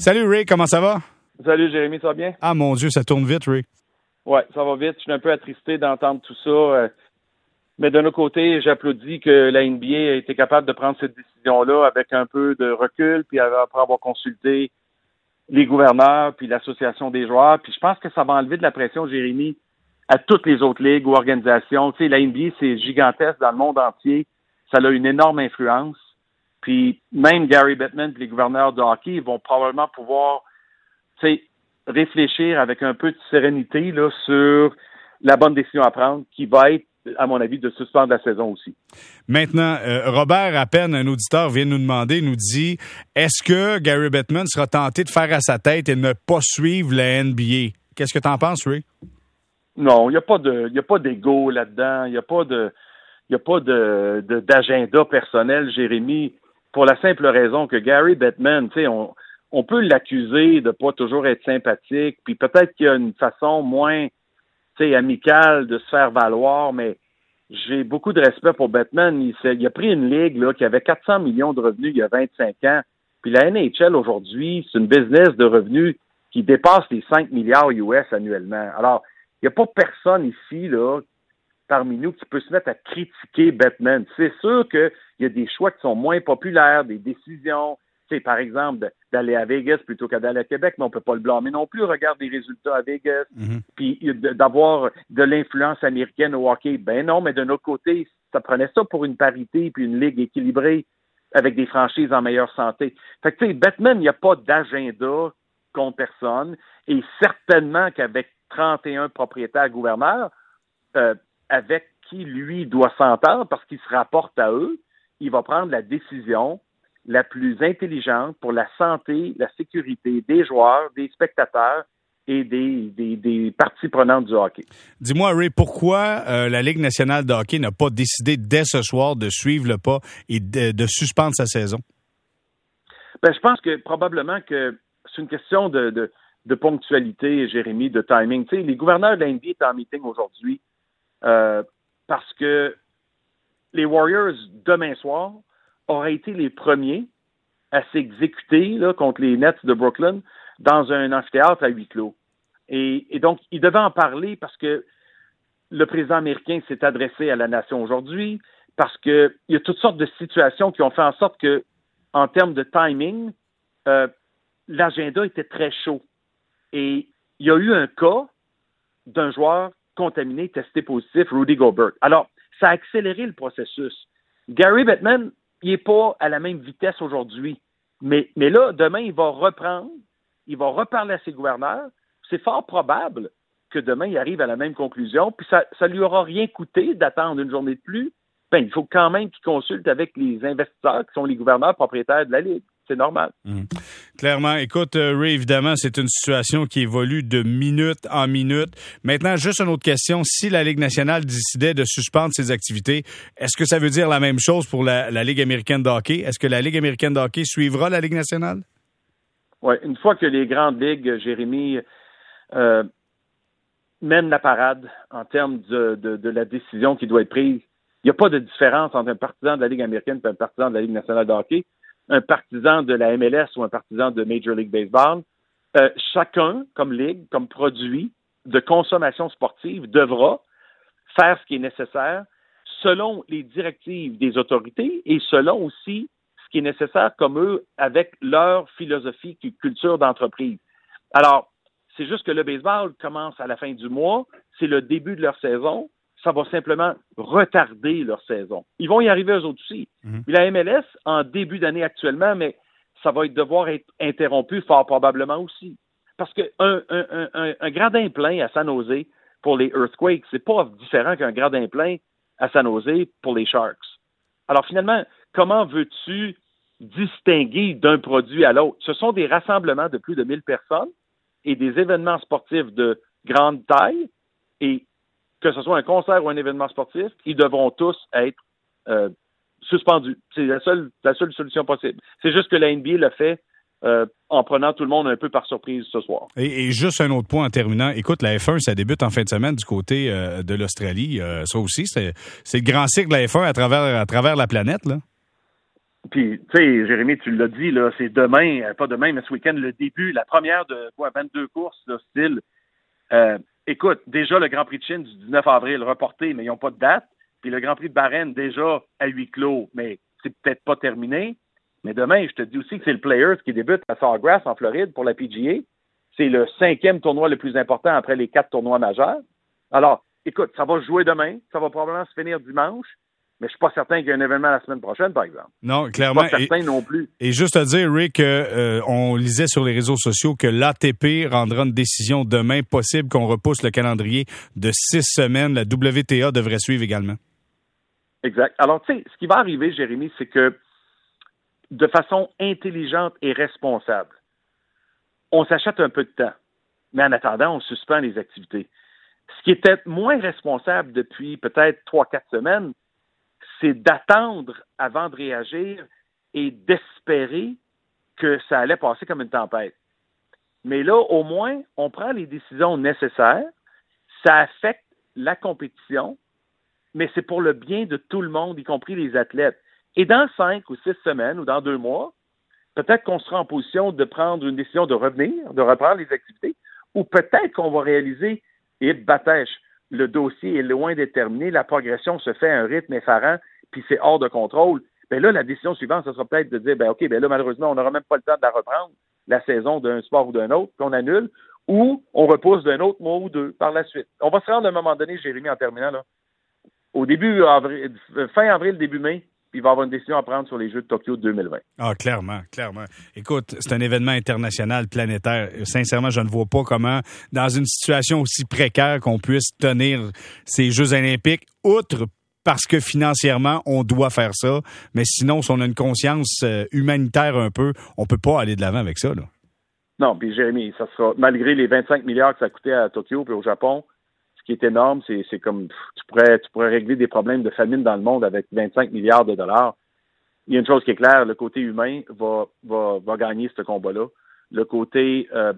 Salut Ray, comment ça va? Salut Jérémy, ça va bien? Ah mon Dieu, ça tourne vite, Ray. Ouais, ça va vite. Je suis un peu attristé d'entendre tout ça. Euh, mais d'un autre côté, j'applaudis que la NBA ait été capable de prendre cette décision-là avec un peu de recul, puis après avoir consulté les gouverneurs, puis l'association des joueurs. Puis je pense que ça va enlever de la pression, Jérémy, à toutes les autres ligues ou organisations. Tu sais, la NBA, c'est gigantesque dans le monde entier. Ça a une énorme influence. Puis même Gary Bettman et les gouverneurs de hockey vont probablement pouvoir réfléchir avec un peu de sérénité là, sur la bonne décision à prendre, qui va être, à mon avis, de suspendre la saison aussi. Maintenant, euh, Robert, à peine un auditeur vient nous demander, nous dit, est-ce que Gary Bettman sera tenté de faire à sa tête et ne pas suivre la NBA? Qu'est-ce que tu en penses, Ray? Non, il n'y a pas de, a pas d'ego là-dedans. Il n'y a pas de, il a pas de, d'agenda personnel, Jérémy pour la simple raison que Gary Bettman, tu sais, on, on peut l'accuser de pas toujours être sympathique, puis peut-être qu'il y a une façon moins, tu sais, amicale de se faire valoir, mais j'ai beaucoup de respect pour Bettman. Il, il, a pris une ligue là, qui avait 400 millions de revenus il y a 25 ans. Puis la NHL aujourd'hui, c'est une business de revenus qui dépasse les 5 milliards US annuellement. Alors, il n'y a pas personne ici là, parmi nous qui peut se mettre à critiquer Batman. C'est sûr qu'il y a des choix qui sont moins populaires, des décisions. C'est par exemple d'aller à Vegas plutôt que d'aller à Québec, mais on peut pas le blâmer non plus. Regarde les résultats à Vegas, mm-hmm. puis d'avoir de l'influence américaine au hockey. Ben non, mais d'un autre côté, ça prenait ça pour une parité puis une ligue équilibrée avec des franchises en meilleure santé. Fait que tu sais, Batman, il n'y a pas d'agenda contre personne, et certainement qu'avec 31 propriétaires gouverneurs, euh, avec qui lui doit s'entendre parce qu'il se rapporte à eux, il va prendre la décision la plus intelligente pour la santé, la sécurité des joueurs, des spectateurs et des, des, parties prenantes du hockey. Dis-moi, Ray, pourquoi euh, la Ligue nationale de hockey n'a pas décidé dès ce soir de suivre le pas et de, suspendre sa saison? Ben, je pense que probablement que c'est une question de, de, ponctualité, Jérémy, de timing. Tu sais, les gouverneurs de l'Indie étaient en meeting aujourd'hui euh, parce que les Warriors, demain soir, auraient été les premiers à s'exécuter contre les Nets de Brooklyn dans un amphithéâtre à huis clos. Et, donc, ils devaient en parler parce que le président américain s'est adressé à la nation aujourd'hui, parce qu'il y a toutes sortes de situations qui ont fait en sorte que, en termes de timing, euh, l'agenda était très chaud. Et il y a eu un cas d'un joueur contaminé, testé positif, Rudy Gobert. Alors, ça a accéléré le processus. Gary Bettman, il n'est pas à la même vitesse aujourd'hui. Mais, mais là, demain, il va reprendre, il va reparler à ses gouverneurs. C'est fort probable que demain, il arrive à la même conclusion, puis ça ne lui aura rien coûté d'attendre une journée de plus. Ben, il faut quand même qu'il consulte avec les investisseurs qui sont les gouverneurs propriétaires de la Ligue c'est normal. Mmh. Clairement. Écoute, euh, Ray, évidemment, c'est une situation qui évolue de minute en minute. Maintenant, juste une autre question. Si la Ligue nationale décidait de suspendre ses activités, est-ce que ça veut dire la même chose pour la, Ligue américaine de hockey? Est-ce que la Ligue américaine de hockey suivra la Ligue nationale? Oui, une fois que les grandes ligues, Jérémy, euh, mènent la parade en termes de, de, la décision qui doit être prise, il n'y a pas de différence entre un partisan de la Ligue américaine et un partisan de la Ligue nationale de hockey un partisan de la MLS ou un partisan de Major League Baseball, euh, chacun, comme ligue, comme produit de consommation sportive, devra faire ce qui est nécessaire selon les directives des autorités et selon aussi ce qui est nécessaire comme eux avec leur philosophie et culture d'entreprise. Alors, c'est juste que le baseball commence à la fin du mois, c'est le début de leur saison, ça va simplement retarder leur saison. Ils vont y arriver eux autres aussi. Mhm. la MLS, en début d'année actuellement, mais ça va devoir être interrompu fort probablement aussi. Parce qu'un un, un, un, gradin plein à San Jose pour les Earthquakes, c'est pas différent qu'un gradin plein à San Jose pour les Sharks. Alors finalement, comment veux-tu distinguer d'un produit à l'autre? Ce sont des rassemblements de plus de 1000 personnes et des événements sportifs de grande taille et que ce soit un concert ou un événement sportif, ils devront tous être euh, suspendus. C'est la seule, la seule solution possible. C'est juste que la NBA le fait euh, en prenant tout le monde un peu par surprise ce soir. Et, juste un autre point en terminant. Écoute, la F1, ça débute en fin de semaine du côté euh, de l'Australie. ça aussi, c'est le grand cycle de la F1 à travers, à travers la planète. Là. puis, tu sais, Jérémy, tu l'as dit, là, c'est demain, pas demain, mais ce week-end, le début, la première de quoi, 22 courses, là, style. Écoute, déjà le Grand Prix de Chine du 19 avril reporté, mais ils n'ont pas de date. Puis le Grand Prix de Bahreïn déjà à huis clos, mais c'est peut-être pas terminé. Mais demain, je te dis aussi que c'est le Players qui débute à Sawgrass en Floride pour la PGA. C'est le cinquième tournoi le plus important après les quatre tournois majeurs. Alors, écoute, ça va jouer demain, ça va probablement se finir dimanche. Mais je suis pas certain qu'il y ait un événement la semaine prochaine, par exemple. Non, clairement. Je suis pas certain non plus. Et juste à dire, Rick, euh, on lisait sur les réseaux sociaux que l'ATP rendra une décision demain possible qu'on repousse le calendrier de six semaines. La WTA devrait suivre également. Exact. Alors, tu sais, ce qui va arriver, Jérémy, c'est que de façon intelligente et responsable, on s'achète un peu de temps. Mais en attendant, on suspend les activités. Ce qui était moins responsable depuis peut-être trois, quatre semaines, c'est d'attendre avant de réagir et d'espérer que ça allait passer comme une tempête. Mais là, au moins, on prend les décisions nécessaires. Ça affecte la compétition, mais c'est pour le bien de tout le monde, y compris les athlètes. Et dans cinq ou six semaines ou dans deux mois, peut-être qu'on sera en position de prendre une décision de revenir, de reprendre les activités, ou peut-être qu'on va réaliser, et batèche, le dossier est loin d'être terminé, la progression se fait à un rythme effarant, puis c'est hors de contrôle. Bien là, la décision suivante, ce sera peut-être de dire, ben OK, ben là, malheureusement, on n'aura même pas le temps de la reprendre, la saison d'un sport ou d'un autre, qu'on annule, ou on repousse d'un autre mois ou deux par la suite. On va se rendre à un moment donné, Jérémy, en terminant, là, au début fin avril, début mai, il va y avoir une décision à prendre sur les Jeux de Tokyo 2020. Ah, clairement, clairement. Écoute, c'est un événement international, planétaire. Sincèrement, je ne vois pas comment, dans une situation aussi précaire, qu'on puisse tenir ces Jeux olympiques, outre parce que financièrement, on doit faire ça. Mais sinon, si on a une conscience euh, humanitaire un peu, on peut pas aller de l'avant avec ça. Là. Non, puis Jérémy, ça sera, malgré les 25 milliards que ça a coûté à Tokyo et au Japon, qui est énorme. C'est comme tu pourrais, régler des problèmes de famine dans le monde avec 25 milliards de dollars. Il y a une chose qui est claire, le côté humain va, gagner ce combat-là. Le côté euh,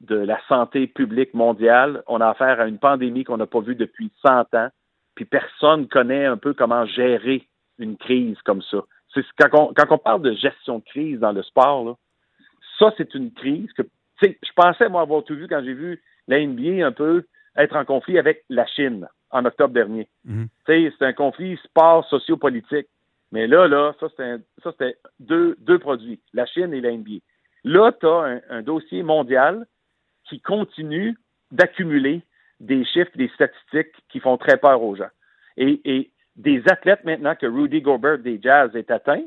de la santé publique mondiale, on a affaire à une pandémie qu'on n'a pas vue depuis 100 ans, puis personne connaît un peu comment gérer une crise comme ça. Quand on, parle de gestion de crise dans le sport, ça c'est une crise que je pensais moi avoir tout vu quand j'ai vu la NBA un peu être en conflit avec la Chine en octobre dernier. Mhm. C'est un conflit sport sociopolitique. Mais là, là, ça, c'était deux, deux produits, la Chine et la NBA. Là, tu as un, dossier mondial qui continue d'accumuler des chiffres, des statistiques qui font très peur aux gens. Et, et des athlètes maintenant que Rudy Gobert des Jazz est atteint,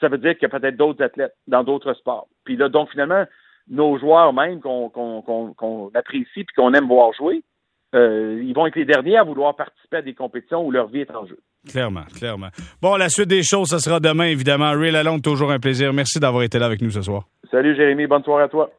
ça veut dire qu'il y a peut-être d'autres athlètes dans d'autres sports. Puis là, donc finalement, nos joueurs même qu'on apprécie et qu'on aime voir jouer, euh, ils vont être les derniers à vouloir participer à des compétitions où leur vie est en jeu. Clairement, clairement. Bon, la suite des choses, ça sera demain, évidemment. Ray Lalonde, toujours un plaisir. Merci d'avoir été là avec nous ce soir. Salut, Jérémy. Bonne soirée à toi.